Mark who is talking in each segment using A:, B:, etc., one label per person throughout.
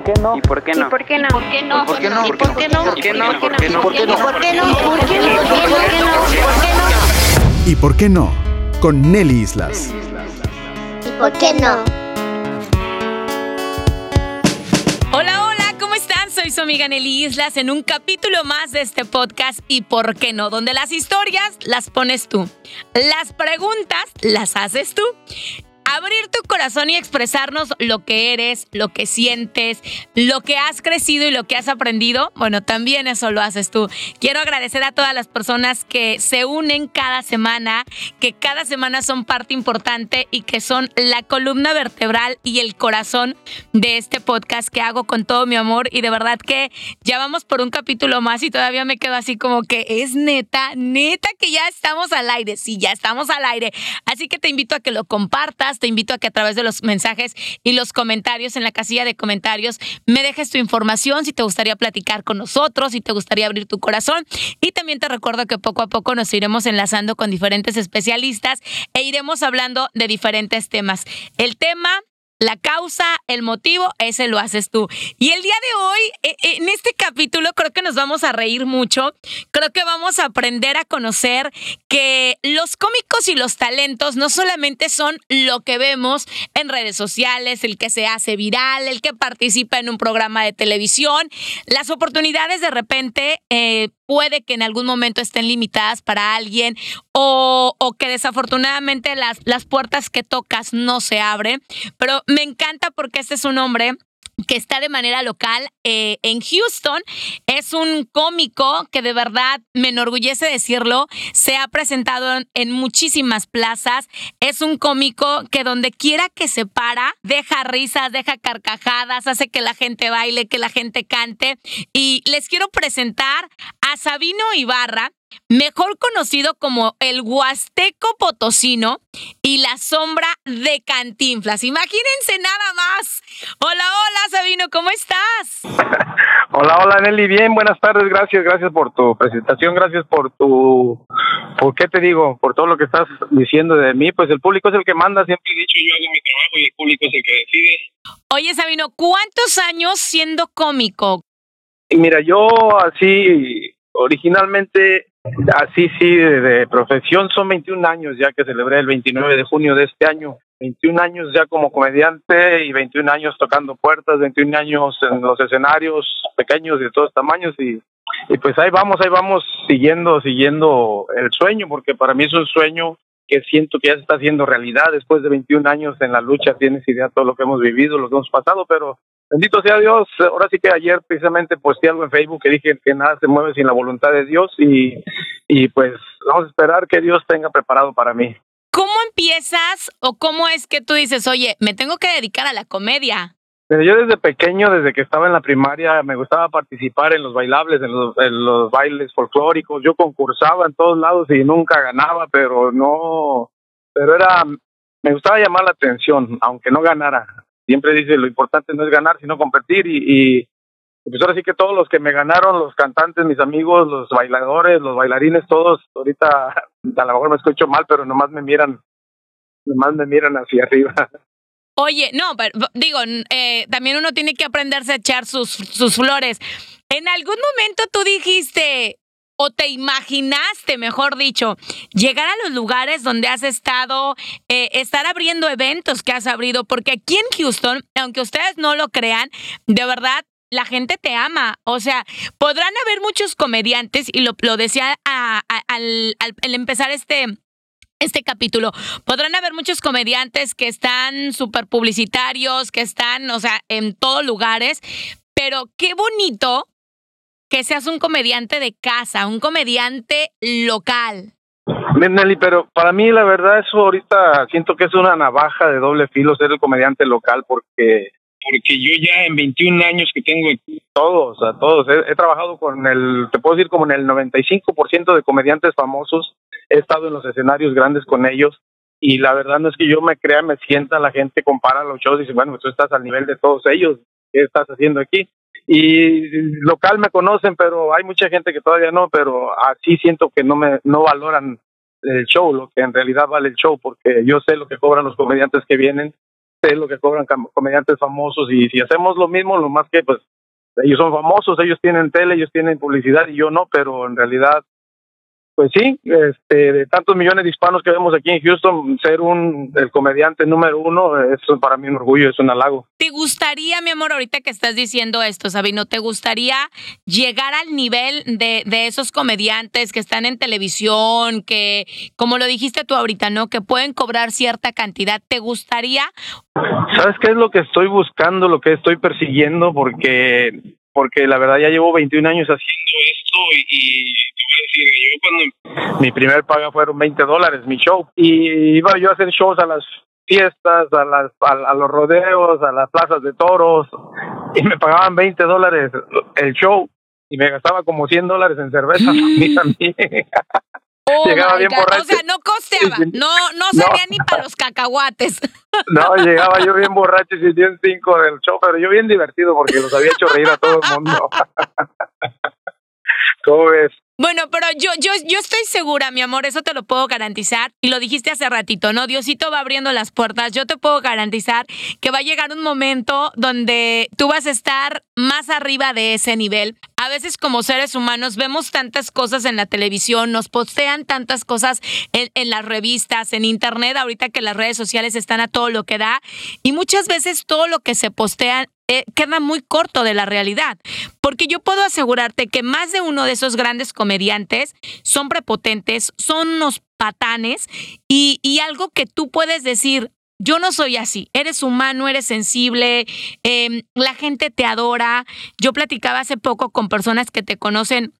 A: por qué no?
B: ¿Y por qué no?
C: ¿Y por qué no?
D: ¿Por qué no?
B: ¿Por qué no?
D: ¿Y por qué no?
B: ¿Por qué no? ¿Por qué no?
D: ¿Por qué no? ¿Por qué no? ¿Por qué no?
E: ¿Y por qué no? Con Nelly Islas.
D: ¿Y por qué no?
C: Hola, hola, ¿cómo están? Soy su amiga Nelly Islas en un capítulo más de este podcast y por qué no, donde las historias las pones tú, las preguntas las haces tú. Abrir tu corazón y expresarnos lo que eres, lo que sientes, lo que has crecido y lo que has aprendido, bueno, también eso lo haces tú. Quiero agradecer a todas las personas que se unen cada semana, que cada semana son parte importante y que son la columna vertebral y el corazón de este podcast que hago con todo mi amor y de verdad que ya vamos por un capítulo más y todavía me quedo así como que es neta, neta que ya estamos al aire, sí, ya estamos al aire. Así que te invito a que lo compartas, te invito a que a través de los mensajes y los comentarios en la casilla de comentarios me dejes tu información si te gustaría platicar con nosotros, si te gustaría abrir tu corazón. Y también te recuerdo que poco a poco nos iremos enlazando con diferentes especialistas e iremos hablando de diferentes temas. El tema la causa, el motivo, ese lo haces tú. Y el día de hoy, e, e, en este capítulo, creo que nos vamos a reír mucho. Creo que vamos a aprender a conocer que los cómicos y los talentos no solamente son lo que vemos en redes sociales, el que se hace viral, el que participa en un programa de televisión. Las oportunidades de repente eh, puede que en algún momento estén limitadas para alguien o, o que desafortunadamente las, las puertas que tocas no se abren. Pero me encanta porque este es un hombre que está de manera local eh, en Houston. Es un cómico que de verdad me enorgullece decirlo. Se ha presentado en, muchísimas plazas. Es un cómico que donde quiera que se para, deja risas, deja carcajadas, hace que la gente baile, que la gente cante. Y les quiero presentar a Sabino Ibarra mejor conocido como el Huasteco Potosino y la sombra de Cantinflas. Imagínense nada más. Hola, hola, Sabino, ¿cómo estás?
A: hola, hola, Nelly, bien, buenas tardes, gracias, gracias por tu presentación, gracias por tu, ¿por qué te digo? Por todo lo que estás diciendo de mí, pues el público es el que manda, siempre he dicho, yo hago mi trabajo y el público es el que decide.
C: Oye, Sabino, ¿cuántos años siendo cómico?
A: Mira, yo así, originalmente Así sí, de, de, profesión son 21 años ya que celebré el 29 de junio de este año. 21 años ya como comediante y 21 años tocando puertas, 21 años en los escenarios pequeños de todos tamaños y, y pues ahí vamos, ahí vamos siguiendo, siguiendo el sueño, porque para mí es un sueño que siento que ya se está haciendo realidad después de 21 años en la lucha, tienes idea de todo lo que hemos vivido, lo que hemos pasado, pero bendito sea Dios, ahora sí que ayer precisamente posté algo en Facebook que dije que nada se mueve sin la voluntad de Dios y, y pues vamos a esperar que Dios tenga preparado para mí.
C: ¿Cómo empiezas o cómo es que tú dices, oye, me tengo que dedicar a la comedia?
A: Pero yo desde pequeño, desde que estaba en la primaria, me gustaba participar en los bailables, en los, en los bailes folclóricos. Yo concursaba en todos lados y nunca ganaba, pero no, pero era, me gustaba llamar la atención, aunque no ganara. Siempre dice, lo importante no es ganar, sino competir y, y pues ahora sí que todos los que me ganaron, los cantantes, mis amigos, los bailadores, los bailarines, todos, ahorita a lo mejor me escucho mal, pero nomás me miran, nomás me miran hacia arriba.
C: Oye, no, pero digo, eh, también uno tiene que aprenderse a echar sus, sus flores. ¿En algún momento tú dijiste, o te imaginaste, mejor dicho, llegar a los lugares donde has estado, eh, estar abriendo eventos que has abrido? Porque aquí en Houston, aunque ustedes no lo crean, de verdad la gente te ama. O sea, podrán haber muchos comediantes, y lo, decía al, empezar este, este capítulo. Podrán haber muchos comediantes que están súper publicitarios, que están, o sea, en todos lugares, pero qué bonito que seas un comediante de casa, un comediante local.
A: Nelly, pero para mí la verdad eso ahorita siento que es una navaja de doble filo ser el comediante local porque porque yo ya en 21 años que tengo todos, a todos, he, he, trabajado con el, te puedo decir como en el 95% de comediantes famosos, he estado en los escenarios grandes con ellos y la verdad no es que yo me crea, me sienta, la gente compara los shows y dice, bueno, tú estás al nivel de todos ellos, ¿qué estás haciendo aquí? Y local me conocen, pero hay mucha gente que todavía no, pero así siento que no me no valoran el show, lo que en realidad vale el show, porque yo sé lo que cobran los comediantes que vienen sé lo que cobran comediantes famosos y si hacemos lo mismo, lo más que pues ellos son famosos, ellos tienen tele, ellos tienen publicidad y yo no, pero en realidad pues sí, este, de tantos millones de hispanos que vemos aquí en Houston, ser un el comediante número uno, eso es para mí un orgullo, es un halago.
C: ¿Te gustaría, mi amor, ahorita que estás diciendo esto, Sabino, te gustaría llegar al nivel de, de esos comediantes que están en televisión, que, como lo dijiste tú ahorita, ¿no? Que pueden cobrar cierta cantidad. ¿Te gustaría?
A: ¿Sabes qué es lo que estoy buscando, lo que estoy persiguiendo? Porque, porque la verdad ya llevo 21 años haciendo esto y, y yo cuando mi primer paga fueron 20 dólares mi show y iba yo a hacer shows a las fiestas, a, las, a, a los rodeos, a las plazas de toros y me pagaban 20 dólares el show y me gastaba como 100 dólares en cerveza también.
C: Oh
A: Llegaba bien borracho.
C: O sea, no costeaba, no, no
A: No.
C: salía ni para los cacahuates.
A: No, llegaba yo bien borracho y bien cinco del show, pero yo bien divertido porque los había hecho reír a todo el mundo. ¿Cómo ves?
C: Bueno, pero yo, yo, yo estoy segura, mi amor, eso te lo puedo garantizar. Y lo dijiste hace ratito, ¿no? Diosito va abriendo las puertas. Yo te puedo garantizar que va a llegar un momento donde tú vas a estar más arriba de ese nivel. A veces como seres humanos vemos tantas cosas en la televisión, nos postean tantas cosas en, en las revistas, en internet, ahorita que las redes sociales están a todo lo que da. Y muchas veces todo lo que se postea eh, queda muy corto de la realidad. Porque yo puedo asegurarte que más de uno de esos grandes comediantes son prepotentes, son unos patanes y, algo que tú puedes decir. Yo no soy así, eres humano, eres sensible, eh, la gente te adora. Yo platicaba hace poco con personas que te conocen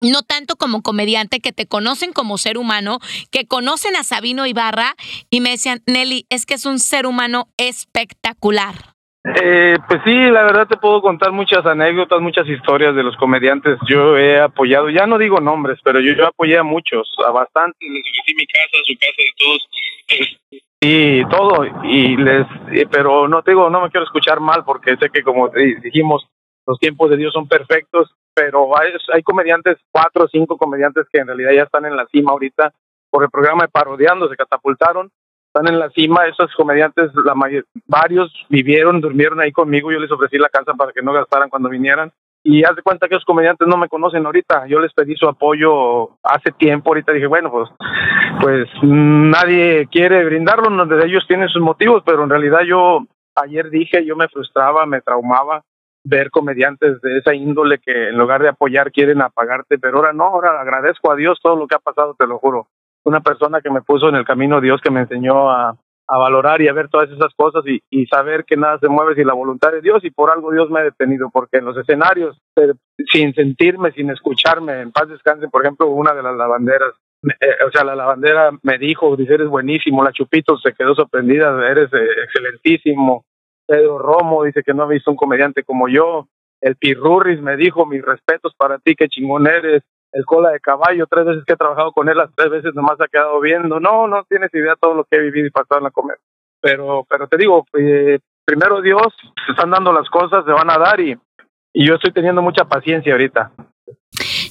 C: no tanto como comediante, que te conocen como ser humano, que conocen a Sabino Ibarra y me decían, Nelly, es que es un ser humano espectacular.
A: Eh, pues sí, la verdad te puedo contar muchas anécdotas, muchas historias de los comediantes. Yo he apoyado, ya no digo nombres, pero yo, yo apoyé a muchos, a bastantes. Les ofrecí mi casa, su casa de todos. Y todo, y les, pero no te digo, no me quiero escuchar mal porque sé que como dijimos, los tiempos de Dios son perfectos, pero hay, hay comediantes, cuatro o cinco comediantes que en realidad ya están en la cima ahorita por el programa de Parodiando, se catapultaron están en la cima, esos comediantes, la mayor, varios vivieron, durmieron ahí conmigo, yo les ofrecí la casa para que no gastaran cuando vinieran. Y haz de cuenta que esos comediantes no me conocen ahorita, yo les pedí su apoyo hace tiempo, ahorita dije, bueno, pues, pues nadie quiere brindarlo, de ellos tienen sus motivos, pero en realidad yo ayer dije, yo me frustraba, me traumaba ver comediantes de esa índole que en lugar de apoyar quieren apagarte, pero ahora no, ahora agradezco a Dios todo lo que ha pasado, te lo juro una persona que me puso en el camino Dios que me enseñó a, a valorar y a ver todas esas cosas y, y, saber que nada se mueve sin la voluntad de Dios y por algo Dios me ha detenido porque en los escenarios eh, sin sentirme, sin escucharme, en paz descanse, por ejemplo, una de las lavanderas, eh, o sea, la lavandera me dijo, dice, eres buenísimo, la Chupito se quedó sorprendida, eres eh, excelentísimo, Pedro Romo dice que no ha visto un comediante como yo, el Pirurris me dijo, mis respetos para ti, qué chingón eres, el cola de caballo, tres veces que he trabajado con él, las tres veces nomás ha quedado viendo. No, no tienes idea todo lo que he vivido y pasado en la comer. Pero, pero te digo, eh, primero Dios, se están dando las cosas, se van a dar y, y yo estoy teniendo mucha paciencia ahorita.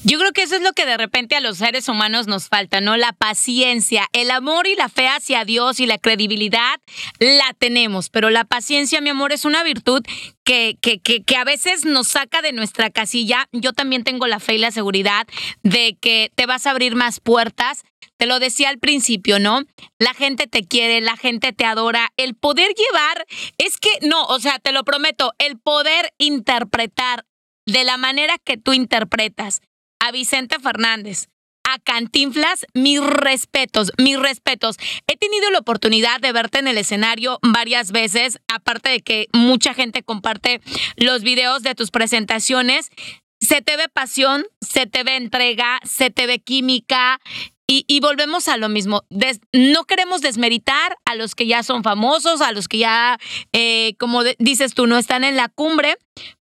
C: Yo creo que eso es lo que de repente a los seres humanos nos falta, ¿no? La paciencia, el amor y la fe hacia Dios y la credibilidad la tenemos, pero la paciencia, mi amor, es una virtud que, que, que, a veces nos saca de nuestra casilla. Yo también tengo la fe y la seguridad de que te vas a abrir más puertas. Te lo decía al principio, ¿no? La gente te quiere, la gente te adora. El poder llevar, es que, no, o sea, te lo prometo, el poder interpretar de la manera que tú interpretas a Vicente Fernández, a Cantinflas, mis respetos, mis respetos. He tenido la oportunidad de verte en el escenario varias veces, aparte de que mucha gente comparte los videos de tus presentaciones. Se te ve pasión, se te ve entrega, se te ve química. Y, volvemos a lo mismo. No queremos desmeritar a los que ya son famosos, a los que ya, eh, como dices tú, no están en la cumbre,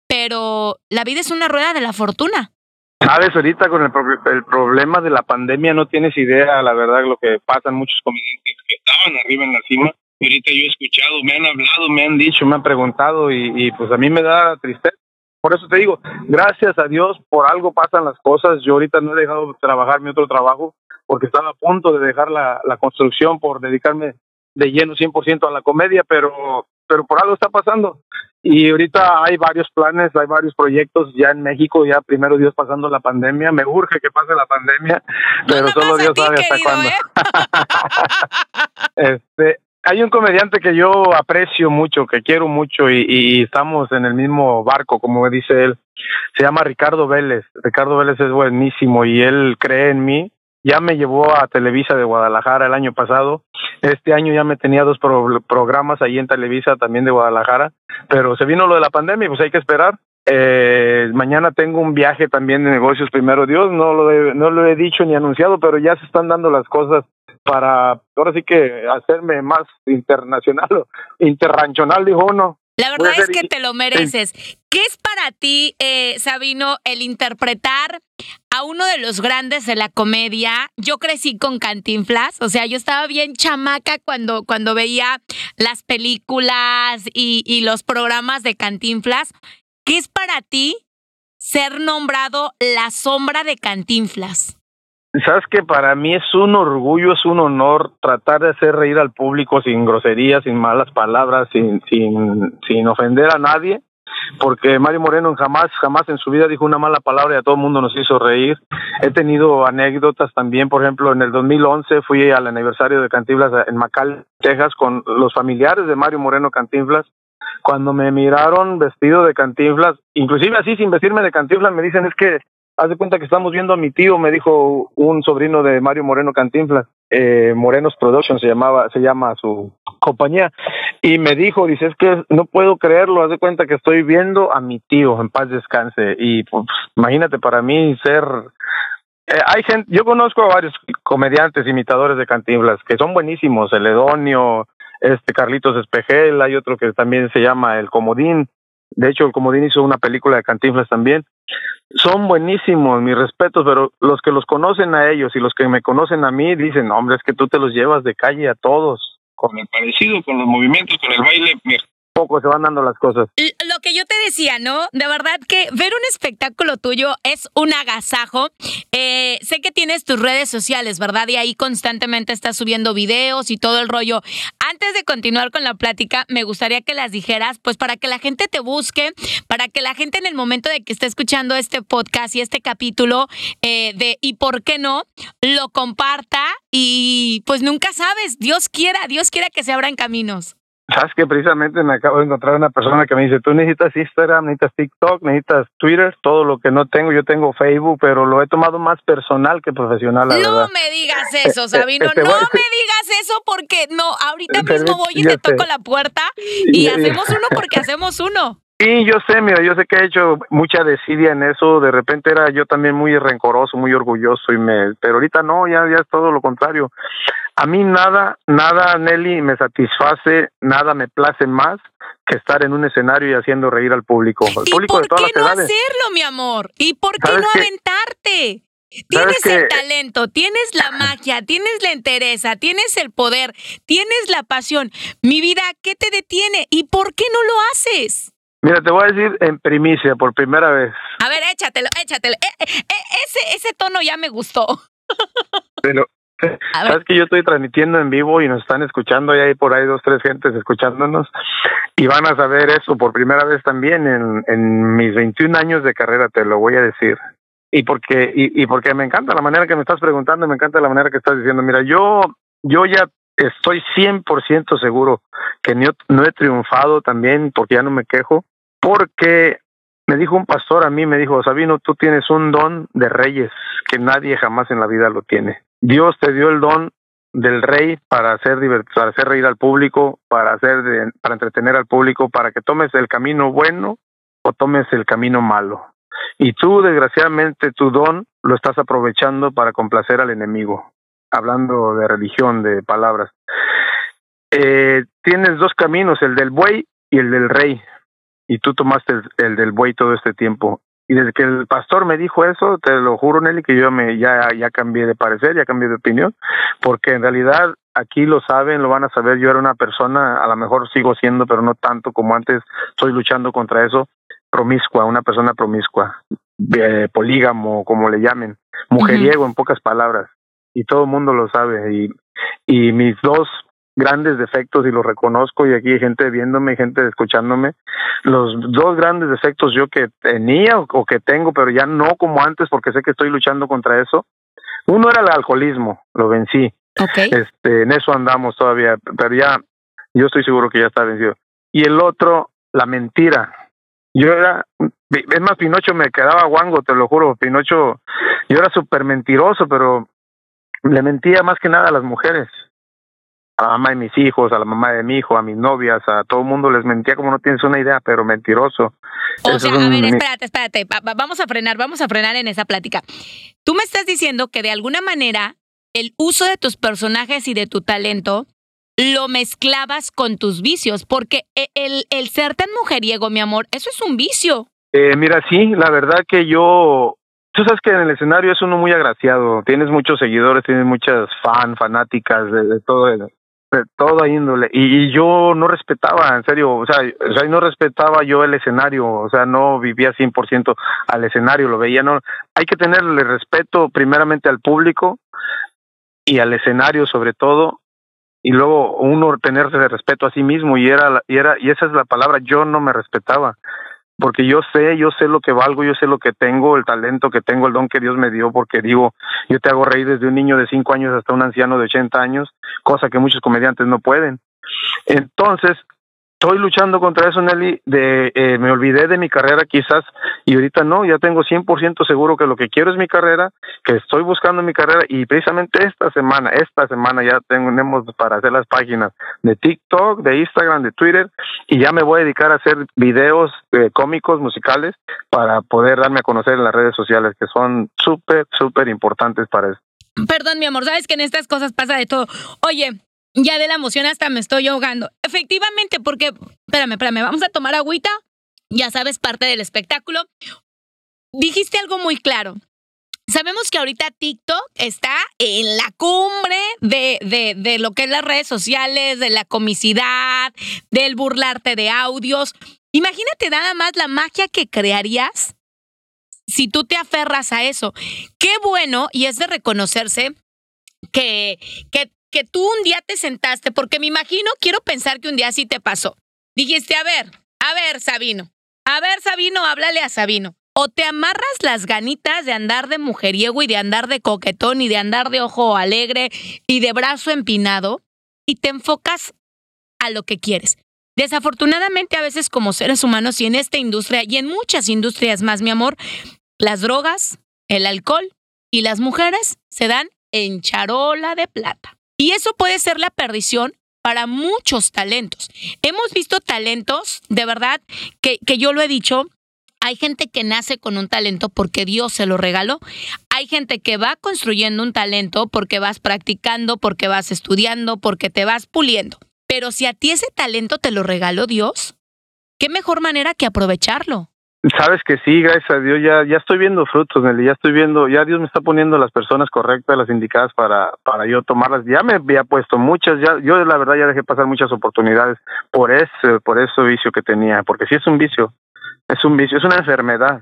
C: pero la vida es una rueda de la fortuna.
A: Sabes, ahorita con el, pro el, problema de la pandemia no tienes idea, la verdad, lo que pasan muchos comediantes que estaban arriba en la cima. Ahorita yo he escuchado, me han hablado, me han dicho, me han preguntado y, pues a mí me da tristeza. Por eso te digo, gracias a Dios, por algo pasan las cosas. Yo ahorita no he dejado de trabajar mi otro trabajo porque estaba a punto de dejar la, la construcción por dedicarme de lleno 100% a la comedia, pero pero por algo está pasando. Y ahorita hay varios planes, hay varios proyectos ya en México, ya primero Dios pasando la pandemia. Me urge que pase la pandemia, pero solo Dios
C: ti,
A: sabe hasta cuándo.
C: ¿eh?
A: Este, hay un comediante que yo aprecio mucho, que quiero mucho y, y estamos en el mismo barco, como dice él. Se llama Ricardo Vélez. Ricardo Vélez es buenísimo y él cree en mí. Ya me llevó a Televisa de Guadalajara el año pasado. Este año ya me tenía dos pro- programas ahí en Televisa también de Guadalajara, pero se vino lo de la pandemia y pues hay que esperar. Eh, mañana tengo un viaje también de negocios, primero Dios, no lo, he, no lo he dicho ni anunciado, pero ya se están dando las cosas para, ahora sí que hacerme más internacional o interranchonal, dijo uno.
C: La verdad es que te lo mereces. ¿Qué es para ti, eh, Sabino, el interpretar a uno de los grandes de la comedia? Yo crecí con Cantinflas, o sea, yo estaba bien chamaca cuando, cuando veía las películas y, y los programas de Cantinflas. ¿Qué es para ti ser nombrado la sombra de Cantinflas?
A: Sabes que para mí es un orgullo, es un honor tratar de hacer reír al público sin groserías, sin malas palabras, sin, sin, sin ofender a nadie, porque Mario Moreno jamás, jamás en su vida dijo una mala palabra y a todo el mundo nos hizo reír. He tenido anécdotas también, por ejemplo, en el 2011 fui al aniversario de Cantinflas en McAllen, Texas, con los familiares de Mario Moreno Cantinflas. Cuando me miraron vestido de Cantinflas, inclusive así sin vestirme de Cantinflas, me dicen es que haz de cuenta que estamos viendo a mi tío, me dijo un sobrino de Mario Moreno Cantinflas, eh, Morenos Production se llamaba, se llama su compañía, y me dijo, dice, es que no puedo creerlo, haz de cuenta que estoy viendo a mi tío, en paz descanse, y pues imagínate para mí ser eh, hay gente, yo conozco a varios comediantes, imitadores de Cantinflas, que son buenísimos, el Edonio, este Carlitos Espejel, hay otro que también se llama El Comodín, de hecho el Comodín hizo una película de Cantinflas también, son buenísimos, mis respetos, pero los que los conocen a ellos y los que me conocen a mí dicen, "No, hombre, es que tú te los llevas de calle a todos, con el parecido, con los movimientos, con el baile, poco se van dando las cosas.
C: Lo que yo te decía, ¿no? De verdad que ver un espectáculo tuyo es un agasajo. Eh, sé que tienes tus redes sociales, ¿verdad? Y ahí constantemente estás subiendo videos y todo el rollo. Antes de continuar con la plática, me gustaría que las dijeras, pues para que la gente te busque, para que la gente en el momento de que esté escuchando este podcast y este capítulo eh, de ¿y por qué no? lo comparta y pues nunca sabes, Dios quiera, Dios quiera que se abran caminos.
A: Sabes que precisamente me acabo de encontrar una persona que me dice, tú necesitas Instagram, necesitas TikTok, necesitas Twitter, todo lo que no tengo, yo tengo Facebook, pero lo he tomado más personal que profesional, la
C: no
A: verdad.
C: me digas eso, Sabino.
A: Te
C: no
A: voy-
C: me digas eso porque no, ahorita mismo voy y te toco
A: sé.
C: la puerta y
A: Y-
C: hacemos uno porque hacemos uno.
A: Sí, yo sé, mira, yo sé que he hecho mucha desidia en eso, de repente era yo también muy rencoroso, muy orgulloso, y me, pero ahorita no, ya, ya es todo lo contrario. A mí nada, nada, Nelly, me satisface, nada me place más que estar en un escenario y haciendo reír al público,
C: ¿Y
A: de
C: por
A: todas
C: qué
A: las
C: no
A: edades.
C: hacerlo, mi amor? ¿Y por qué
A: ¿Sabes
C: no aventarte? Tienes
A: ¿Sabes
C: el talento, tienes la magia, tienes la entereza, tienes el poder, tienes la pasión. Mi vida, ¿qué te detiene? ¿Y por qué no lo haces?
A: Mira, te voy a decir en primicia, por primera vez,
C: A ver, échatelo, échatelo. Eh, eh, eh, ese, ese tono ya me gustó.
A: pero. Sabes que yo estoy transmitiendo en vivo y nos están escuchando y hay por ahí dos, tres gentes escuchándonos y van a saber eso por primera vez también en, en mis 21 años de carrera, te lo voy a decir. Y porque, y, y porque me encanta la manera que me estás preguntando, me encanta la manera que estás diciendo. Mira, yo, yo ya estoy 100% seguro que no, no he triunfado también porque ya no me quejo, porque me dijo un pastor a mí, me dijo, Sabino, tú tienes un don de reyes que nadie jamás en la vida lo tiene. Dios te dio el don del rey para hacer para hacer reír al público, para hacer de- para entretener al público, para que tomes el camino bueno o tomes el camino malo. Y tú, desgraciadamente, tu don lo estás aprovechando para complacer al enemigo. Hablando de religión, de palabras. Eh, tienes dos caminos, el del buey y el del rey. Y tú tomaste el, el del buey todo este tiempo. Y desde que el pastor me dijo eso, te lo juro, Nelly, que yo me ya, ya cambié de parecer, ya cambié de opinión, porque en realidad aquí lo saben, lo van a saber, yo era una persona, a lo mejor sigo siendo, pero no tanto como antes, estoy luchando contra eso, promiscua, una persona promiscua, eh, polígamo, como le llamen, mujeriego en pocas palabras, y todo el mundo lo sabe, y, y mis dos grandes defectos y los reconozco y aquí hay gente viéndome, gente escuchándome. Los dos grandes defectos yo que tenía o que tengo, pero ya no como antes porque sé que estoy luchando contra eso. Uno era el alcoholismo, lo vencí. Este, en eso andamos todavía, pero ya yo estoy seguro que ya está vencido. Y el otro, la mentira. Yo era, es más, Pinocho me quedaba guango, te lo juro. Pinocho, yo era súper mentiroso, pero le mentía más que nada a las mujeres. A la mamá de mis hijos, a la mamá de mi hijo, a mis novias, a todo el mundo les mentía como no tienes una idea, pero mentiroso.
C: O
A: Eso
C: sea, a ver, espérate, espérate. Va- va- vamos a frenar, vamos a frenar en esa plática. Tú me estás diciendo que de alguna manera el uso de tus personajes y de tu talento lo mezclabas con tus vicios, porque e- el, el ser tan mujeriego, mi amor, eso es un vicio.
A: Eh, mira, sí, la verdad que yo, tú sabes que en el escenario es uno muy agraciado, tienes muchos seguidores, tienes muchas fan, fanáticas de, de todo, de, de toda índole, y, y yo no respetaba, en serio, o sea, o sea, no respetaba yo el escenario, o sea, no vivía 100% al escenario, lo veía, no, hay que tenerle respeto primeramente al público y al escenario sobre todo, y luego uno tenerse de respeto a sí mismo, y era, y era, y esa es la palabra, yo no me respetaba porque yo sé, yo sé lo que valgo, yo sé lo que tengo, el talento que tengo, el don que Dios me dio, porque digo, yo te hago reír desde un niño de cinco años hasta un anciano de 80 años, cosa que muchos comediantes no pueden. Entonces, estoy luchando contra eso, Nelly, de, eh, me olvidé de mi carrera quizás, y ahorita no, ya tengo 100% seguro que lo que quiero es mi carrera, que estoy buscando mi carrera, y precisamente esta semana, esta semana ya tenemos para hacer las páginas de TikTok, de Instagram, de Twitter, y ya me voy a dedicar a hacer videos eh, cómicos, musicales, para poder darme a conocer en las redes sociales, que son súper, súper importantes para eso.
C: Perdón, mi amor, sabes que en estas cosas pasa de todo. Oye, ya de la emoción hasta me estoy ahogando. Efectivamente, porque, espérame, espérame, vamos a tomar agüita. Ya sabes, parte del espectáculo. Dijiste algo muy claro. Sabemos que ahorita TikTok está en la cumbre de, de, de lo que es las redes sociales, de la comicidad, del burlarte de audios. Imagínate nada más la magia que crearías si tú te aferras a eso. Qué bueno, y es de reconocerse que, que, que tú un día te sentaste, porque me imagino, quiero pensar que un día sí te pasó. Dijiste, a ver, a ver, Sabino, a ver, Sabino, háblale a Sabino. O te amarras las ganitas de andar de mujeriego y de andar de coquetón y de andar de ojo alegre y de brazo empinado y te enfocas a lo que quieres. Desafortunadamente a veces como seres humanos y en esta industria y en muchas industrias más, mi amor, las drogas, el alcohol y las mujeres se dan en charola de plata. Y eso puede ser la perdición para muchos talentos. Hemos visto talentos, de verdad, que, que yo lo he dicho, hay gente que nace con un talento porque Dios se lo regaló. Hay gente que va construyendo un talento porque vas practicando, porque vas estudiando, porque te vas puliendo. Pero si a ti ese talento te lo regaló Dios, qué mejor manera que aprovecharlo.
A: Sabes que sí, gracias a Dios, ya, ya estoy viendo frutos, Nelly, ya estoy viendo, ya Dios me está poniendo las personas correctas, las indicadas para, para yo tomarlas. Ya me había puesto muchas, ya, yo la verdad ya dejé pasar muchas oportunidades por ese, por ese vicio que tenía, porque sí es un vicio, es un vicio, es una enfermedad.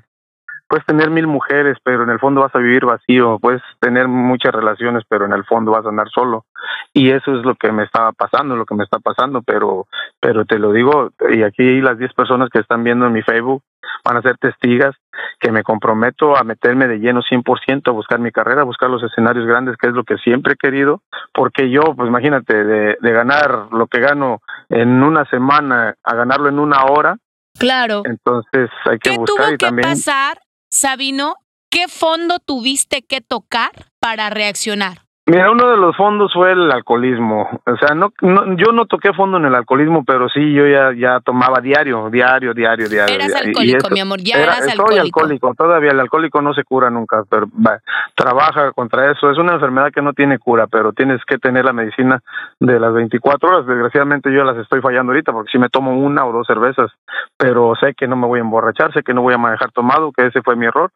A: Puedes tener mil mujeres, pero en el fondo vas a vivir vacío. Puedes tener muchas relaciones, pero en el fondo vas a andar solo. Y eso es lo que me estaba pasando, lo que me está pasando. Pero, pero te lo digo, y aquí las 10 personas que están viendo en mi Facebook van a ser testigas que me comprometo a meterme de lleno 100% a buscar mi carrera, a buscar los escenarios grandes, que es lo que siempre he querido. Porque yo, pues imagínate, de, de ganar lo que gano en una semana a ganarlo en una hora,
C: Claro.
A: entonces hay que
C: ¿Qué
A: buscar
C: tuvo
A: y
C: que
A: también
C: pasar, Sabino? ¿Qué fondo tuviste que tocar para reaccionar?
A: Mira, uno de los fondos fue el alcoholismo. O sea, no, no, yo no toqué fondo en el alcoholismo, pero sí yo ya, ya tomaba diario, diario, diario, diario.
C: Eras
A: diario.
C: Alcohólico, mi amor, ya
A: era-
C: eras
A: soy
C: alcohólico.
A: alcohólico, todavía el alcohólico no se cura nunca, pero va, trabaja contra eso. Es una enfermedad que no tiene cura, pero tienes que tener la medicina de las 24 horas. Desgraciadamente yo las estoy fallando ahorita porque si me tomo una o dos cervezas, pero sé que no me voy a emborrachar, sé que no voy a manejar tomado, que ese fue mi error.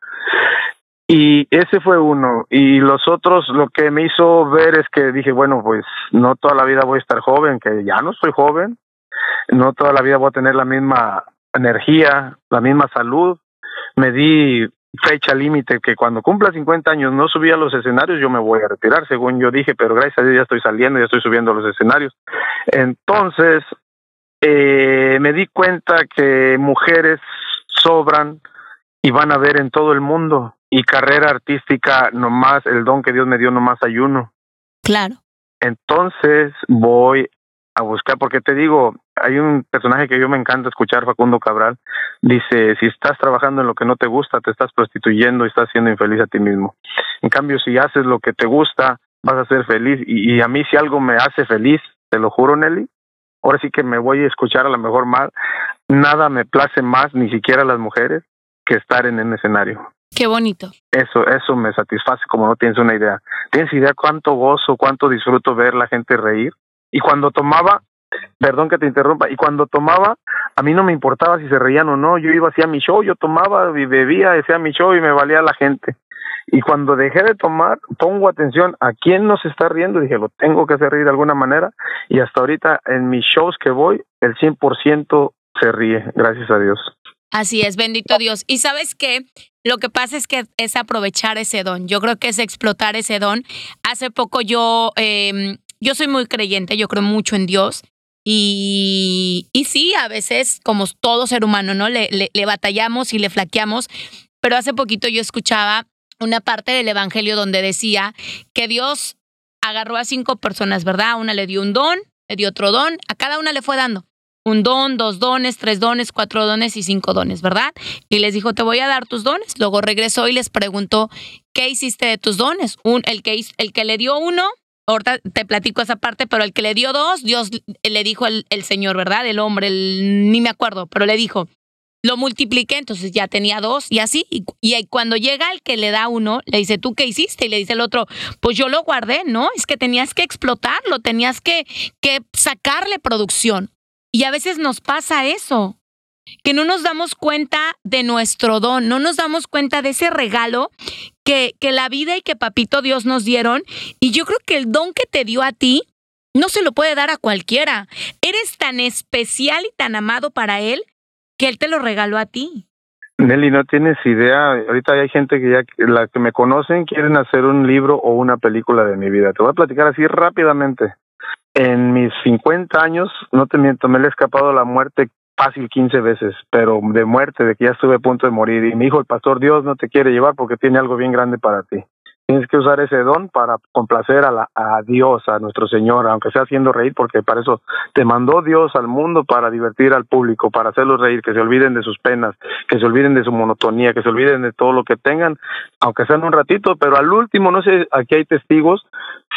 A: Y ese fue uno. Y los otros, lo que me hizo ver es que dije, bueno, pues no toda la vida voy a estar joven, que ya no soy joven, no toda la vida voy a tener la misma energía, la misma salud. Me di fecha límite que cuando cumpla 50 años no subí a los escenarios, yo me voy a retirar, según yo dije, pero gracias a Dios ya estoy saliendo, ya estoy subiendo a los escenarios. Entonces, eh, me di cuenta que mujeres sobran y van a ver en todo el mundo y carrera artística nomás, el don que Dios me dio nomás hay uno.
C: Claro.
A: Entonces voy a buscar, porque te digo, hay un personaje que yo me encanta escuchar, Facundo Cabral, dice, si estás trabajando en lo que no te gusta, te estás prostituyendo y estás siendo infeliz a ti mismo. En cambio, si haces lo que te gusta, vas a ser feliz. Y, y a mí si algo me hace feliz, te lo juro, Nelly, ahora sí que me voy a escuchar a lo mejor mal, nada me place más, ni siquiera las mujeres, que estar en un escenario.
C: Qué bonito.
A: Eso, eso me satisface como no tienes una idea. ¿Tienes idea cuánto gozo, cuánto disfruto ver la gente reír? Y cuando tomaba, perdón que te interrumpa, y cuando tomaba, a mí no me importaba si se reían o no, yo iba hacia mi show, yo tomaba y bebía, hacía mi show y me valía la gente. Y cuando dejé de tomar, pongo atención a quién nos está riendo, dije, lo tengo que hacer reír de alguna manera, y hasta ahorita en mis shows que voy, el 100% se ríe, gracias a Dios.
C: Así es, bendito Dios. Y sabes qué, lo que pasa es que es aprovechar ese don. Yo creo que es explotar ese don. Hace poco yo, eh, yo soy muy creyente, yo creo mucho en Dios. Y, y sí, a veces, como todo ser humano, ¿no? Le, le, le batallamos y le flaqueamos. Pero hace poquito yo escuchaba una parte del Evangelio donde decía que Dios agarró a cinco personas, ¿verdad? Una le dio un don, le dio otro don, a cada una le fue dando un don, dos dones, tres dones, cuatro dones y cinco dones, ¿verdad? Y les dijo, te voy a dar tus dones. Luego regresó y les preguntó, ¿qué hiciste de tus dones? Un, el, que, el que le dio uno, ahorita te platico esa parte, pero el que le dio dos, Dios le dijo el, el Señor, ¿verdad? El hombre, el, ni me acuerdo, pero le dijo, lo multipliqué, entonces ya tenía dos y así. Y, cuando llega el que le da uno, le dice, ¿tú qué hiciste? Y le dice el otro, pues yo lo guardé, ¿no? Es que tenías que explotarlo, tenías que, que sacarle producción. Y a veces nos pasa eso, que no nos damos cuenta de nuestro don, no nos damos cuenta de ese regalo que, que la vida y que Papito Dios nos dieron. Y yo creo que el don que te dio a ti no se lo puede dar a cualquiera. Eres tan especial y tan amado para Él que Él te lo regaló a ti.
A: Nelly, no tienes idea. Ahorita hay gente que ya, la que me conocen, quieren hacer un libro o una película de mi vida. Te voy a platicar así rápidamente. En mis 50 años, no te miento, me he escapado la muerte fácil 15 veces, pero de muerte, de que ya estuve a punto de morir. Y me dijo el pastor, Dios no te quiere llevar porque tiene algo bien grande para ti. Tienes que usar ese don para complacer a, la, a Dios, a nuestro Señor, aunque sea haciendo reír, porque para eso te mandó Dios al mundo para divertir al público, para hacerlos reír, que se olviden de sus penas, que se olviden de su monotonía, que se olviden de todo lo que tengan, aunque sean un ratito, pero al último, no sé, aquí hay testigos,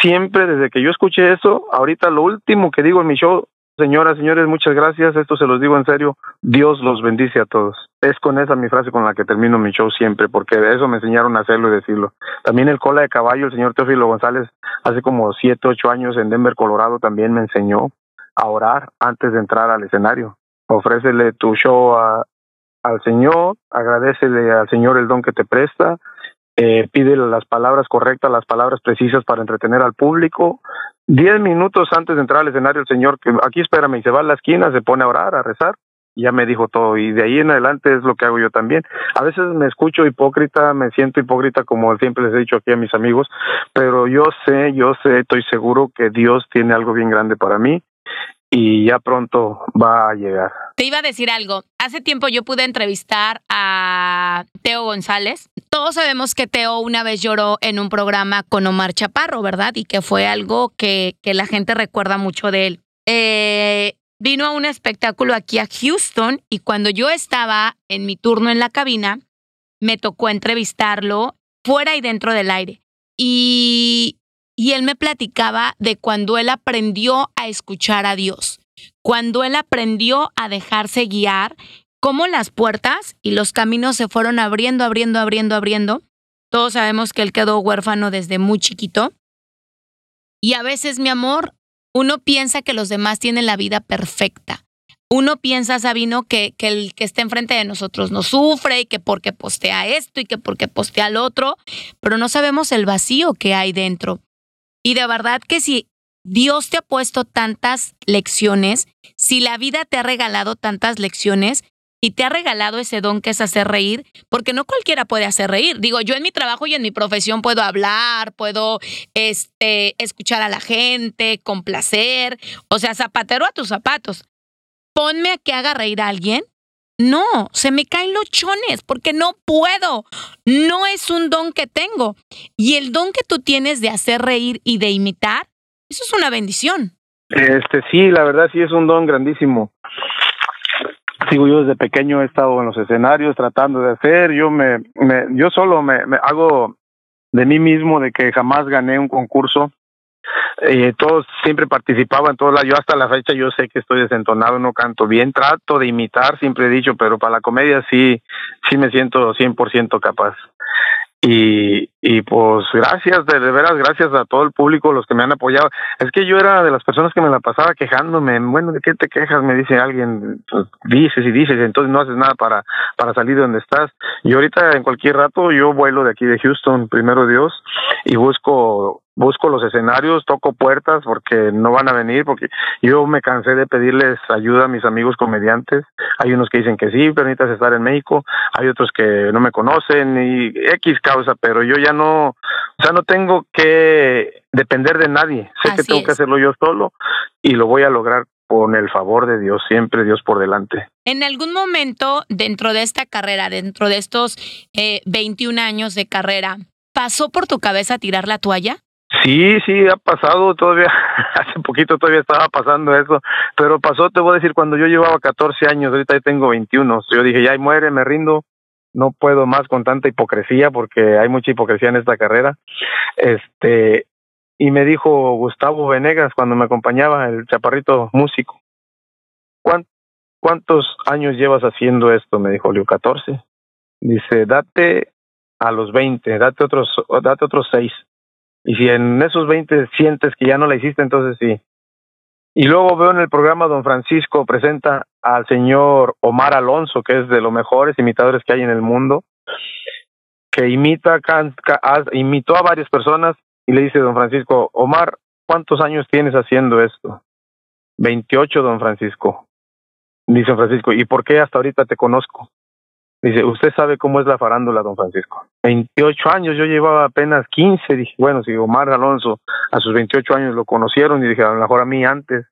A: siempre desde que yo escuché eso, ahorita lo último que digo en mi show, Señoras, señores, muchas gracias. Esto se los digo en serio. Dios los bendice a todos. Es con esa mi frase con la que termino mi show siempre, porque de eso me enseñaron a hacerlo y decirlo. También el cola de caballo, el señor Teófilo González, hace como siete, ocho años en Denver, Colorado, también me enseñó a orar antes de entrar al escenario. Ofrécele tu show a, al Señor, agradecele al Señor el don que te presta, eh, pídele las palabras correctas, las palabras precisas para entretener al público, Diez minutos antes de entrar al escenario, el señor, que aquí espérame, y se va a la esquina, se pone a orar, a rezar, ya me dijo todo. Y de ahí en adelante es lo que hago yo también. A veces me escucho hipócrita, me siento hipócrita, como siempre les he dicho aquí a mis amigos, pero yo sé, yo sé, estoy seguro que Dios tiene algo bien grande para mí y ya pronto va a llegar.
C: Te iba a decir algo. Hace tiempo yo pude entrevistar a Teo González. Todos sabemos que Teo una vez lloró en un programa con Omar Chaparro, ¿verdad? Y que fue algo que, que la gente recuerda mucho de él. Eh, vino a un espectáculo aquí a Houston y cuando yo estaba en mi turno en la cabina, me tocó entrevistarlo fuera y dentro del aire. Y, y él me platicaba de cuando él aprendió a escuchar a Dios, cuando él aprendió a dejarse guiar, cómo las puertas y los caminos se fueron abriendo, abriendo, abriendo, abriendo. Todos sabemos que él quedó huérfano desde muy chiquito. Y a veces, mi amor, uno piensa que los demás tienen la vida perfecta. Uno piensa, Sabino, que, que el que está enfrente de nosotros no sufre y que porque postea esto y que porque postea lo otro, pero no sabemos el vacío que hay dentro. Y de verdad que si Dios te ha puesto tantas lecciones, si la vida te ha regalado tantas lecciones, y te ha regalado ese don que es hacer reír, porque no cualquiera puede hacer reír. Digo, yo en mi trabajo y en mi profesión puedo hablar, puedo este, escuchar a la gente, complacer, o sea, zapatero a tus zapatos. Ponme a que haga reír a alguien. No, se me caen los chones porque no puedo. No es un don que tengo. Y el don que tú tienes de hacer reír y de imitar, eso es una bendición.
A: Este sí, la verdad sí es un don grandísimo. Sigo yo desde pequeño he estado en los escenarios tratando de hacer, yo me, me yo solo me, hago de mí mismo de que jamás gané un concurso. Eh, todos siempre participaban, todos la, yo hasta la fecha yo sé que estoy desentonado, no canto bien, trato de imitar, siempre he dicho, pero para la comedia sí, sí me siento 100% capaz. Y, y pues gracias, de, de, veras, gracias a todo el público, los que me han apoyado. Es que yo era de las personas que me la pasaba quejándome. Bueno, ¿de qué te quejas? Me dice alguien. Pues, dices y dices, entonces no haces nada para, para salir de donde estás. Y ahorita en cualquier rato yo vuelo de aquí de Houston, primero Dios, y busco busco los escenarios, toco puertas porque no van a venir, porque yo me cansé de pedirles ayuda a mis amigos comediantes. Hay unos que dicen que sí, pero necesitas estar en México, hay otros que no me conocen y X causa, pero yo ya no, o sea, no tengo que depender de nadie. Sé
C: Así
A: que tengo
C: es.
A: que hacerlo yo solo y lo voy a lograr con el favor de Dios, siempre Dios por delante.
C: En algún momento dentro de esta carrera, dentro de estos eh, 21 años de carrera, ¿pasó por tu cabeza tirar la toalla?
A: Sí, sí, ha pasado todavía, hace poquito todavía estaba pasando eso, pero pasó, te voy a decir, cuando yo llevaba 14 años, ahorita ya tengo 21, yo dije, ya muere, me rindo, no puedo más con tanta hipocresía porque hay mucha hipocresía en esta carrera. Este, y me dijo Gustavo Venegas cuando me acompañaba, el chaparrito músico, "¿Cuán- ¿cuántos años llevas haciendo esto? Me dijo, Leo, 14. Dice, date a los 20, date otros, date otros 6. Y si en esos 20 sientes que ya no la hiciste, entonces sí. Y luego veo en el programa Don Francisco presenta al señor Omar Alonso, que es de los mejores imitadores que hay en el mundo, que imita, imitó a varias personas y le dice Don Francisco, Omar, ¿cuántos años tienes haciendo esto? 28, Don Francisco. Dice Francisco, ¿y por qué hasta ahorita te conozco? Dice, usted sabe cómo es la farándula, don Francisco. 28 años, yo llevaba apenas 15. Dije, bueno, si Omar Alonso a sus 28 años lo conocieron, y dije, a lo mejor a mí antes.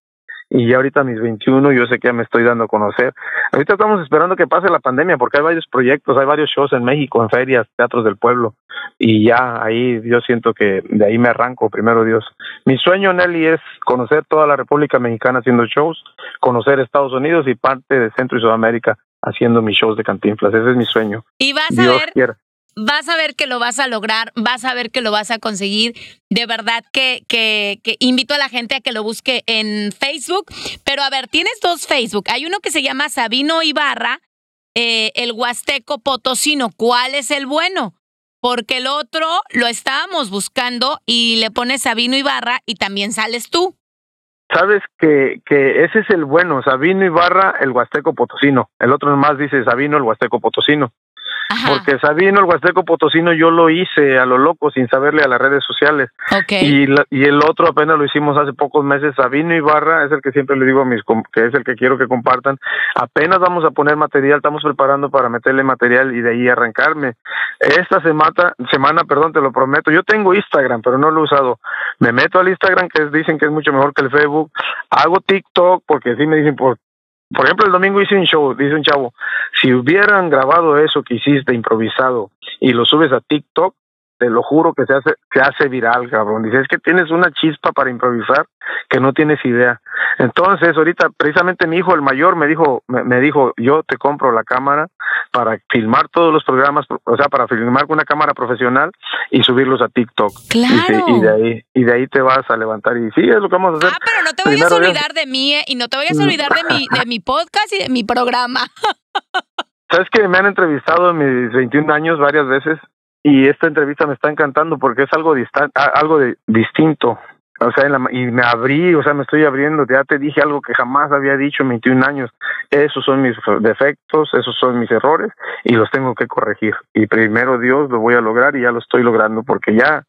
A: Y ya ahorita mis 21, yo sé que ya me estoy dando a conocer. Ahorita estamos esperando que pase la pandemia, porque hay varios proyectos, hay varios shows en México, en ferias, teatros del pueblo. Y ya ahí yo siento que de ahí me arranco, primero Dios. Mi sueño, Nelly, es conocer toda la República Mexicana haciendo shows, conocer Estados Unidos y parte de Centro y Sudamérica haciendo mis shows de cantinflas. Ese es mi sueño.
C: Y vas a ver,
A: quiera.
C: vas a ver que lo vas a lograr, vas a ver que lo vas a conseguir. De verdad que, que, que invito a la gente a que lo busque en Facebook. Pero a ver, tienes dos Facebook. Hay uno que se llama Sabino Ibarra, eh, el Huasteco Potosino. ¿Cuál es el bueno? Porque el otro lo estábamos buscando y le pones Sabino Ibarra y también sales tú.
A: Sabes que, que ese es el bueno, Sabino Ibarra, el Huasteco Potosino. El otro más dice Sabino, el Huasteco Potosino.
C: Ajá.
A: Porque Sabino, el Huasteco Potosino, yo lo hice a lo loco sin saberle a las redes sociales.
C: Ok.
A: Y, la- y el otro apenas lo hicimos hace pocos meses. Sabino Ibarra es el que siempre le digo a mis que es el que quiero que compartan. Apenas vamos a poner material, estamos preparando para meterle material y de ahí arrancarme. Esta semana, semana, perdón, te lo prometo. Yo tengo Instagram, pero no lo he usado. Me meto al Instagram, que es- dicen que es mucho mejor que el Facebook. Hago TikTok, porque sí me dicen por por ejemplo, el domingo hice un show, dice un chavo, si hubieran grabado eso que hiciste improvisado y lo subes a TikTok, te lo juro que se hace, se hace viral, cabrón. Dice, es que tienes una chispa para improvisar que no tienes idea. Entonces, ahorita, precisamente mi hijo, el mayor, me dijo, me, me dijo, yo te compro la cámara para filmar todos los programas, o sea, para filmar con una cámara profesional y subirlos a TikTok.
C: Claro.
A: Y de ahí, y de ahí te vas a levantar. Y sí, es lo que vamos a hacer.
C: Ah, pero no te vayas a olvidar de mí eh, y no te vayas a olvidar de mi, de mi podcast y de mi programa.
A: Sabes que me han entrevistado en mis 21 años varias veces y esta entrevista me está encantando porque es algo distan- algo distinto. O sea, en la y me abrí, o sea, me estoy abriendo. Ya te dije algo que jamás había dicho en 21 años. Esos son mis defectos, esos son mis errores y los tengo que corregir. Y primero Dios lo voy a lograr y ya lo estoy logrando porque ya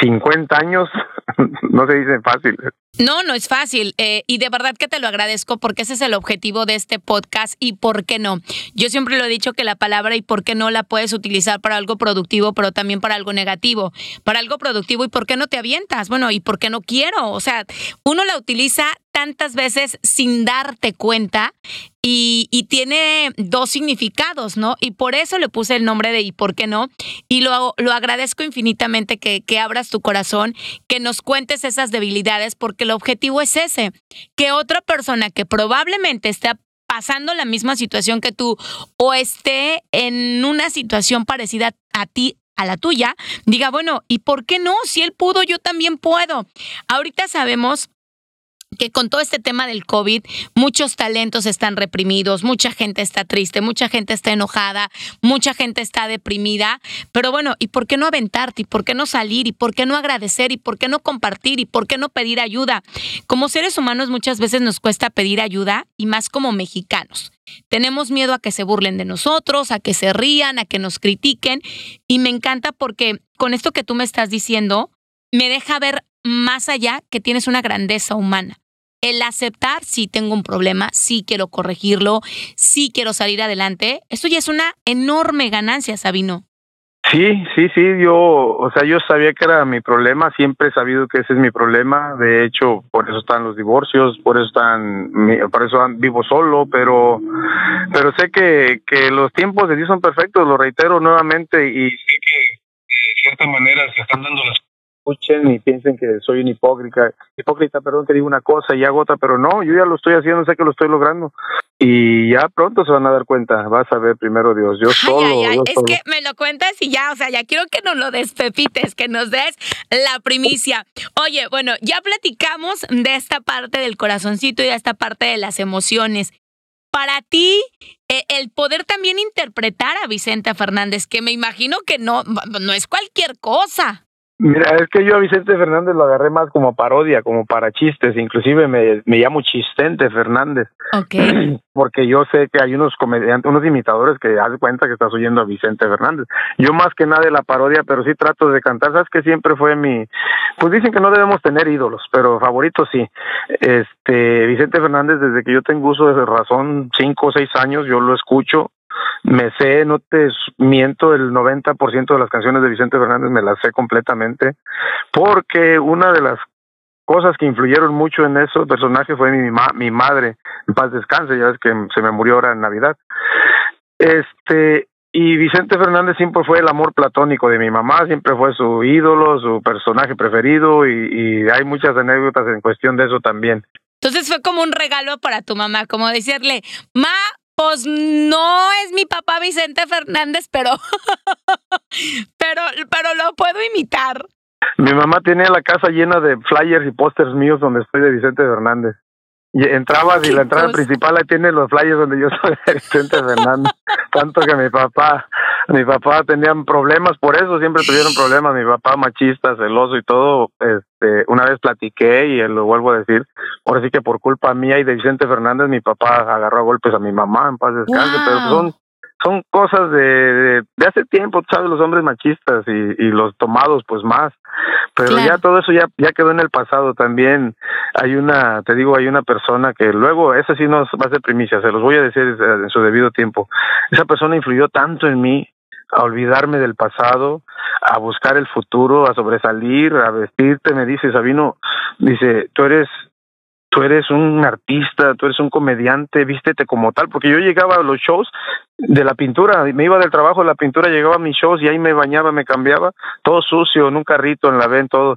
A: 50 años no se dice fácil.
C: No, no es fácil. Eh, y de verdad que te lo agradezco porque ese es el objetivo de este podcast y por qué no. Yo siempre lo he dicho que la palabra y por qué no la puedes utilizar para algo productivo, pero también para algo negativo. Para algo productivo y por qué no te avientas. Bueno, y por qué no quiero. O sea, uno la utiliza tantas veces sin darte cuenta y, tiene dos significados, ¿no? Y por eso le puse el nombre de ¿y por qué no? Y lo, lo agradezco infinitamente que, que abras tu corazón, que nos cuentes esas debilidades, porque el objetivo es ese, que otra persona que probablemente esté pasando la misma situación que tú o esté en una situación parecida a ti a la tuya, diga, bueno, ¿y por qué no? Si él pudo, yo también puedo. Ahorita sabemos que con todo este tema del COVID, muchos talentos están reprimidos, mucha gente está triste, mucha gente está enojada, mucha gente está deprimida, pero bueno, ¿y por qué no aventarte? ¿Y por qué no salir? ¿Y por qué no agradecer? ¿Y por qué no compartir? ¿Y por qué no pedir ayuda? Como seres humanos muchas veces nos cuesta pedir ayuda y más como mexicanos. Tenemos miedo a que se burlen de nosotros, a que se rían, a que nos critiquen y me encanta porque con esto que tú me estás diciendo, me deja ver más allá que tienes una grandeza humana. El aceptar si tengo un problema, si quiero corregirlo, si quiero salir adelante, esto ya es una enorme ganancia, Sabino.
A: Sí, sí, sí, yo, o sea, yo sabía que era mi problema, siempre he sabido que ese es mi problema, de hecho, por eso están los divorcios, por eso están, por eso vivo solo, pero, pero sé que, que los tiempos de Dios son perfectos, lo reitero nuevamente, y sé que de cierta manera se están dando las escuchen y piensen que soy un hipócrita, hipócrita, perdón, que digo una cosa y hago otra, pero no, yo ya lo estoy haciendo, sé que lo estoy logrando y ya pronto se van a dar cuenta, vas a ver primero Dios, yo solo.
C: es que me lo cuentas y ya, o sea, ya quiero que nos lo despepites, que nos des la primicia. Oye, bueno, ya platicamos de esta parte del corazoncito y de esta parte de las emociones. Para ti, e, el poder también interpretar a Vicente Fernández, que me imagino que no, no es cualquier cosa.
A: Mira, es que yo a Vicente Fernández lo agarré más como parodia, como para chistes, inclusive me, me llamo Chistente Fernández.
C: Ok.
A: Porque yo sé que hay unos comediantes, unos imitadores que haz cuenta que estás oyendo a Vicente Fernández. Yo más que nada de la parodia, pero sí trato de cantar, sabes que siempre fue mi, pues dicen que no debemos tener ídolos, pero favoritos sí. Este, Vicente Fernández, desde que yo tengo uso de razón, cinco o seis años, yo lo escucho, me sé, no te miento, el 90% de las canciones de Vicente Fernández me las sé completamente, porque una de las cosas que influyeron mucho en eso personaje fue mi, mi madre, en paz descanse, ya ves que se me murió ahora en Navidad. Este, y Vicente Fernández siempre fue el amor platónico de mi mamá, siempre fue su ídolo, su personaje preferido y, y hay muchas anécdotas en cuestión de eso también.
C: Entonces fue como un regalo para tu mamá, como decirle, ma, pues no es mi papá Vicente Fernández, pero, pero, pero lo puedo imitar.
A: Mi mamá tenía la casa llena de flyers y pósters míos donde estoy de Vicente Fernández. Y entrabas y la entrada principal ahí tiene los flyers donde yo soy Vicente Fernández. Tanto que mi papá, mi papá tenían problemas por eso, siempre tuvieron problemas. Mi papá machista, celoso y todo. Este, una vez platiqué y lo vuelvo a decir. Ahora sí que por culpa mía y de Vicente Fernández, mi papá agarró a golpes a mi mamá en paz descanse. Pero son son cosas de, de, hace tiempo, sabes, los hombres machistas y, y los tomados, pues más. Pero ya todo eso ya, ya quedó en el pasado también. Hay una, te digo, hay una persona que luego, esa sí no va a ser primicia, se los voy a decir en su debido tiempo. Esa persona influyó tanto en mí a olvidarme del pasado, a buscar el futuro, a sobresalir, a vestirte, me dice Sabino, dice, tú eres tú eres un artista, tú eres un comediante, vístete como tal, porque yo llegaba a los shows de la pintura, me iba del trabajo de la pintura, llegaba a mis shows y ahí me bañaba, me cambiaba, todo sucio, en un carrito, en la ven, todo.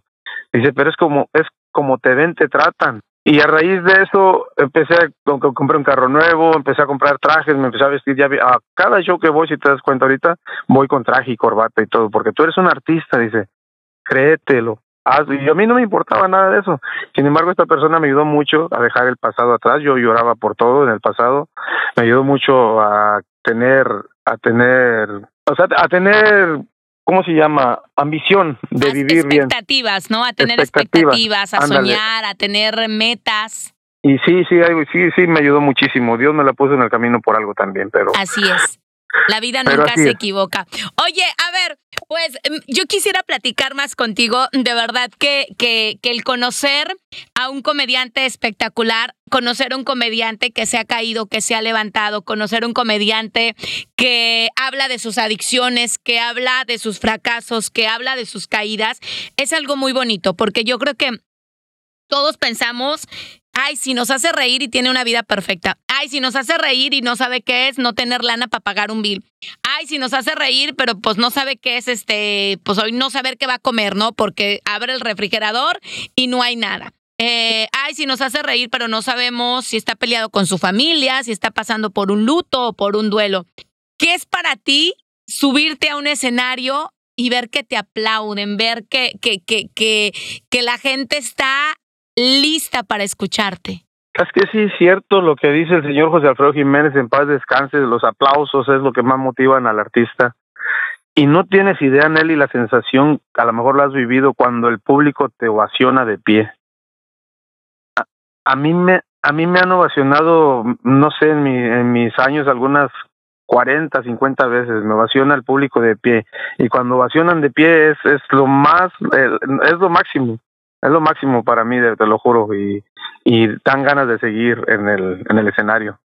A: Dice, pero es como, es como te ven, te tratan. Y a raíz de eso empecé a comprar un carro nuevo, empecé a comprar trajes, me empecé a vestir ya a cada show que voy, si te das cuenta ahorita, voy con traje y corbata y todo, porque tú eres un artista, dice, créetelo. Ah, y a mí no me importaba nada de eso. Sin embargo, esta persona me ayudó mucho a dejar el pasado atrás. Yo lloraba por todo en el pasado. Me ayudó mucho a tener, a tener, o sea, a tener, ¿cómo se llama? Ambición de vivir
C: bien. Expectativas, ¿no? A tener expectativas, a soñar, a tener metas.
A: Y sí, sí, sí, sí, me ayudó muchísimo. Dios me la puso en el camino por algo también, pero.
C: Así es. La vida nunca se
A: es.
C: equivoca. Oye, a ver, pues em, yo quisiera platicar más contigo. De verdad que, que, que el conocer a un comediante espectacular, conocer a un comediante que se ha caído, que se ha levantado, conocer a un comediante que habla de sus adicciones, que habla de sus fracasos, que habla de sus caídas, es algo muy bonito, porque yo creo que todos pensamos, ay, si nos hace reír y tiene una vida perfecta. Ay, si nos hace reír y no sabe qué es no tener lana para pagar un bill. Ay, si nos hace reír, pero pues no sabe qué es este, pues hoy no saber qué va a comer, ¿no? Porque abre el refrigerador y no hay nada. Eh, ay, si nos hace reír, pero no sabemos si está peleado con su familia, si está pasando por un luto o por un duelo. ¿Qué es para ti subirte a un escenario y ver que te aplauden, ver que, que, que, que, que la gente está lista para escucharte?
A: Es que sí es cierto lo que dice el señor José Alfredo Jiménez, en paz descanse, los aplausos es lo que más motivan al artista. Y no tienes idea, Nelly, la sensación, a lo mejor la has vivido cuando el público te ovaciona de pie. A, a mí me a mí me han ovacionado, no sé, en, mi, en mis años algunas 40, 50 veces, me ovaciona el público de pie. Y cuando ovacionan de pie es, es lo más, eh, es lo máximo, es lo máximo para mí, te lo juro. Y, y dan ganas de seguir en el, en el escenario.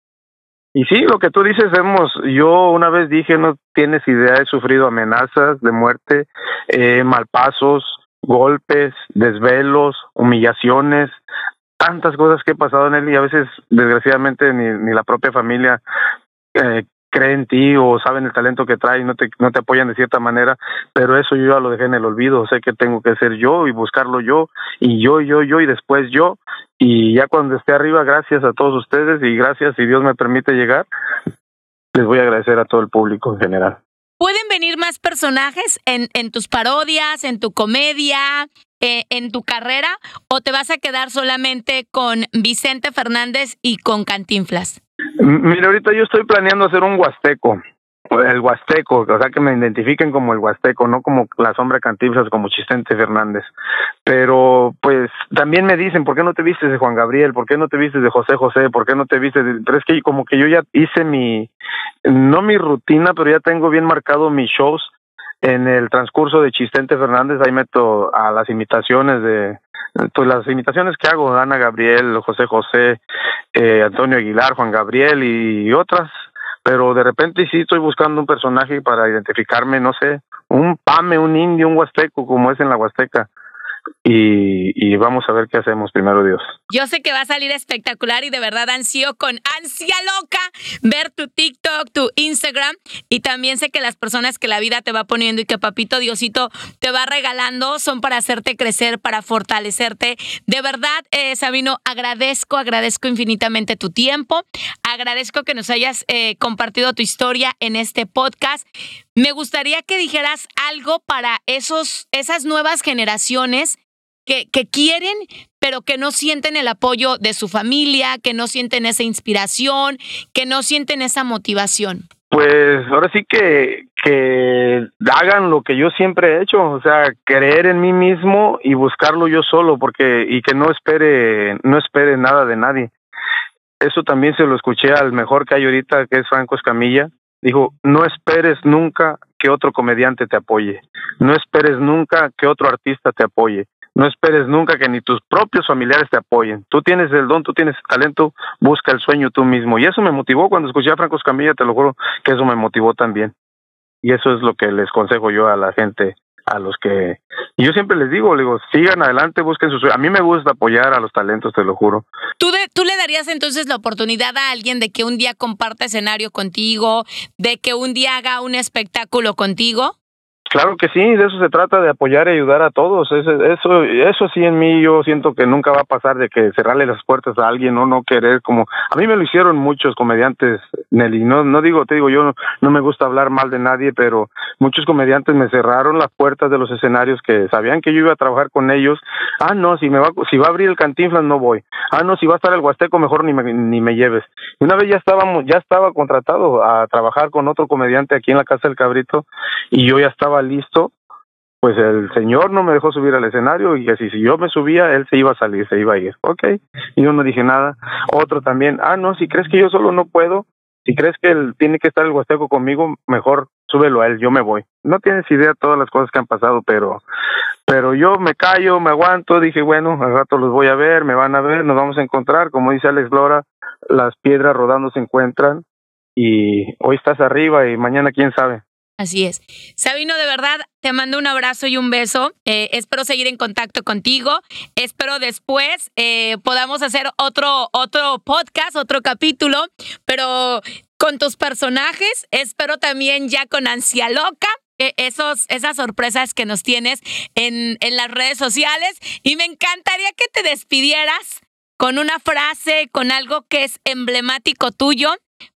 A: Y sí, lo que tú dices, hemos, yo una vez dije, no tienes idea, he sufrido amenazas de muerte, eh, malpasos, golpes, desvelos, humillaciones, tantas cosas que he pasado en él y a veces, desgraciadamente, ni, ni la propia familia eh, cree en ti o saben el talento que trae y no te, no te apoyan de cierta manera, pero eso yo ya lo dejé en el olvido, sé que tengo que ser yo y buscarlo yo, y yo, yo, yo, y después yo, y ya cuando esté arriba, gracias a todos ustedes y gracias si Dios me permite llegar, les voy a agradecer a todo el público en general.
C: ¿Pueden venir más personajes en, en tus parodias, en tu comedia, eh, en tu carrera? ¿O te vas a quedar solamente con Vicente Fernández y con Cantinflas?
A: Mira, ahorita yo estoy planeando hacer un huasteco, el huasteco, o sea, que me identifiquen como el huasteco, no como la sombra cantinflas, como Chistente Fernández. Pero, pues, también me dicen, ¿por qué no te vistes de Juan Gabriel? ¿Por qué no te vistes de José José? ¿Por qué no te vistes de...? Pero es que como que yo ya hice mi, no mi rutina, pero ya tengo bien marcado mis shows en el transcurso de Chistente Fernández, ahí meto a las imitaciones de, pues las imitaciones que hago, Ana Gabriel, José José, eh, Antonio Aguilar, Juan Gabriel y otras, pero de repente sí estoy buscando un personaje para identificarme, no sé, un pame, un indio, un huasteco, como es en la Huasteca. Y, vamos a ver qué hacemos, primero Dios.
C: Yo sé que va a salir espectacular y de verdad ansío con ansia loca ver tu TikTok, tu Instagram y también sé que las personas que la vida te va poniendo y que papito Diosito te va regalando son para hacerte crecer, para fortalecerte. De verdad, eh, Sabino, agradezco, agradezco infinitamente tu tiempo, agradezco que nos hayas eh, compartido tu historia en este podcast. Me gustaría que dijeras algo para esos, esas nuevas generaciones que, que, quieren, pero que no sienten el apoyo de su familia, que no sienten esa inspiración, que no sienten esa motivación.
A: Pues ahora sí que, que hagan lo que yo siempre he hecho, o sea, creer en mí mismo y buscarlo yo solo, porque y que no espere, no espere nada de nadie. Eso también se lo escuché al mejor que hay ahorita, que es Franco Escamilla. Dijo, no esperes nunca que otro comediante te apoye, no esperes nunca que otro artista te apoye, no esperes nunca que ni tus propios familiares te apoyen. Tú tienes el don, tú tienes el talento, busca el sueño tú mismo. Y eso me motivó cuando escuché a Franco Escamilla, te lo juro que eso me motivó también. Y eso es lo que les consejo yo a la gente, a los que... Y yo siempre les digo, les digo, sigan adelante, busquen su sueño. A mí me gusta apoyar a los talentos, te lo juro.
C: ¿Tú, de, ¿Tú le darías entonces la oportunidad a alguien de que un día comparta escenario contigo, de que un día haga un espectáculo contigo?
A: Claro que sí, de eso se trata, de apoyar y ayudar a todos. Eso, eso, eso sí en mí yo siento que nunca va a pasar de que cerrarle las puertas a alguien o no querer como a mí me lo hicieron muchos comediantes, Nelly. No, no digo, te digo yo no, me gusta hablar mal de nadie, pero muchos comediantes me cerraron las puertas de los escenarios que sabían que yo iba a trabajar con ellos. Ah, no, si me va, si va a abrir el Cantinflas no voy. Ah, no, si va a estar el Huasteco mejor ni me, ni me lleves. Y una vez ya estábamos, ya estaba contratado a trabajar con otro comediante aquí en la casa del Cabrito y yo ya estaba listo, pues el señor no me dejó subir al escenario y así si yo me subía, él se iba a salir, se iba a ir. Ok, y yo no dije nada. Otro también, ah, no, si crees que yo solo no puedo, Si crees que él tiene que estar el Huasteco conmigo, mejor súbelo a él, yo me voy. No tienes idea de todas las cosas que han pasado, pero pero yo me callo, me aguanto, dije, bueno, al rato los voy a ver, me van a ver, nos vamos a encontrar, como dice Alex Lora, las piedras rodando se encuentran y hoy estás arriba y mañana quién sabe.
C: Así es. Sabino, de verdad, te mando un abrazo y un beso. Eh, espero seguir en contacto contigo. Espero después eh, podamos hacer otro, otro podcast, otro capítulo, pero con tus personajes. Espero también ya con Ansia Loca. eh, Esos, esas sorpresas que nos tienes en, en las redes sociales. Y me encantaría que te despidieras con una frase, con algo que es emblemático tuyo,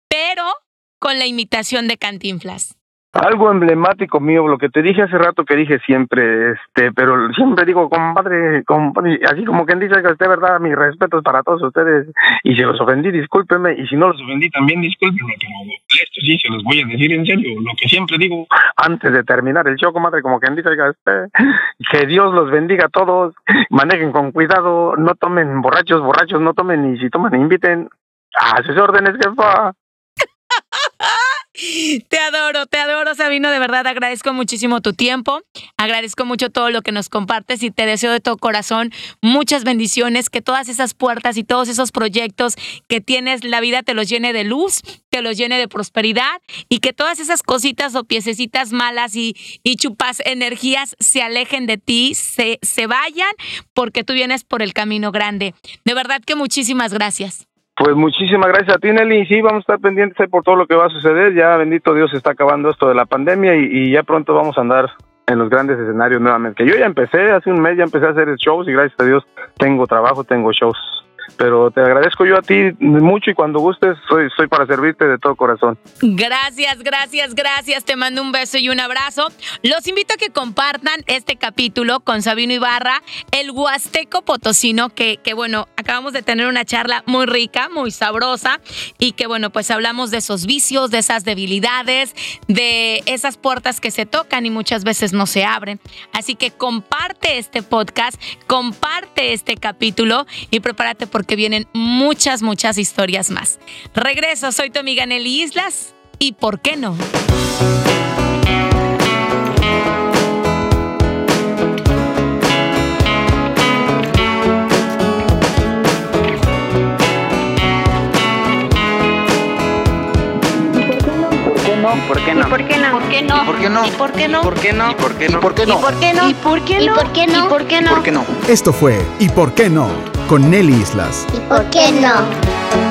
C: pero con la imitación de Cantinflas.
A: Algo emblemático mío, lo que te dije hace rato que dije siempre, este, pero siempre digo, compadre, compadre, así como quien dice que usted, verdad, mis respetos para todos ustedes, y si los ofendí, discúlpeme, y si no los ofendí, también discúlpeme, pero esto sí se los voy a decir en serio, lo que siempre digo. Antes de terminar el show, comadre, como quien dice, oiga, usted, que Dios los bendiga a todos, manejen con cuidado, no tomen borrachos, borrachos, no tomen, y si toman, inviten a sus órdenes, jefa.
C: Te adoro, te adoro, Sabino. De verdad agradezco muchísimo tu tiempo. Agradezco mucho todo lo que nos compartes y te deseo de todo corazón muchas bendiciones. Que todas esas puertas y todos esos proyectos que tienes, la vida te los llene de luz, te los llene de prosperidad y que todas esas cositas o piececitas malas y, y chupas energías se alejen de ti, se, se vayan, porque tú vienes por el camino grande. De verdad que muchísimas gracias.
A: Pues muchísimas gracias a ti, Nelly. Sí, vamos a estar pendientes por todo lo que va a suceder. Ya, bendito Dios, se está acabando esto de la pandemia y, y ya pronto vamos a andar en los grandes escenarios nuevamente. Que yo ya empecé, hace un mes ya empecé a hacer shows y gracias a Dios tengo trabajo, tengo shows. Pero te agradezco yo a ti mucho y cuando gustes soy, soy para servirte de todo corazón.
C: Gracias, gracias, gracias. Te mando un beso y un abrazo. Los invito a que compartan este capítulo con Sabino Ibarra, el Huasteco Potosino, que, que bueno, acabamos de tener una charla muy rica, muy sabrosa, y que bueno, pues hablamos de esos vicios, de esas debilidades, de esas puertas que se tocan y muchas veces no se abren. Así que comparte este podcast, comparte este capítulo y prepárate porque vienen muchas, muchas historias más. Regreso, soy tu amiga Nelly Islas y ¿por qué no?
B: ¿Y por qué no?
D: ¿Y por qué no? ¿Por qué no?
B: ¿Por qué no?
D: ¿Y por qué no?
B: ¿Por qué no?
F: ¿Y por qué no?
B: ¿Y por qué no?
D: ¿Y por qué no?
G: ¿Y por qué no?
D: ¿Y por qué no?
G: ¿Y por qué
B: ¿Y
G: no?
B: por qué no?
E: Esto fue ¿Y por qué no? Con Nelly Islas.
D: ¿Y por qué no?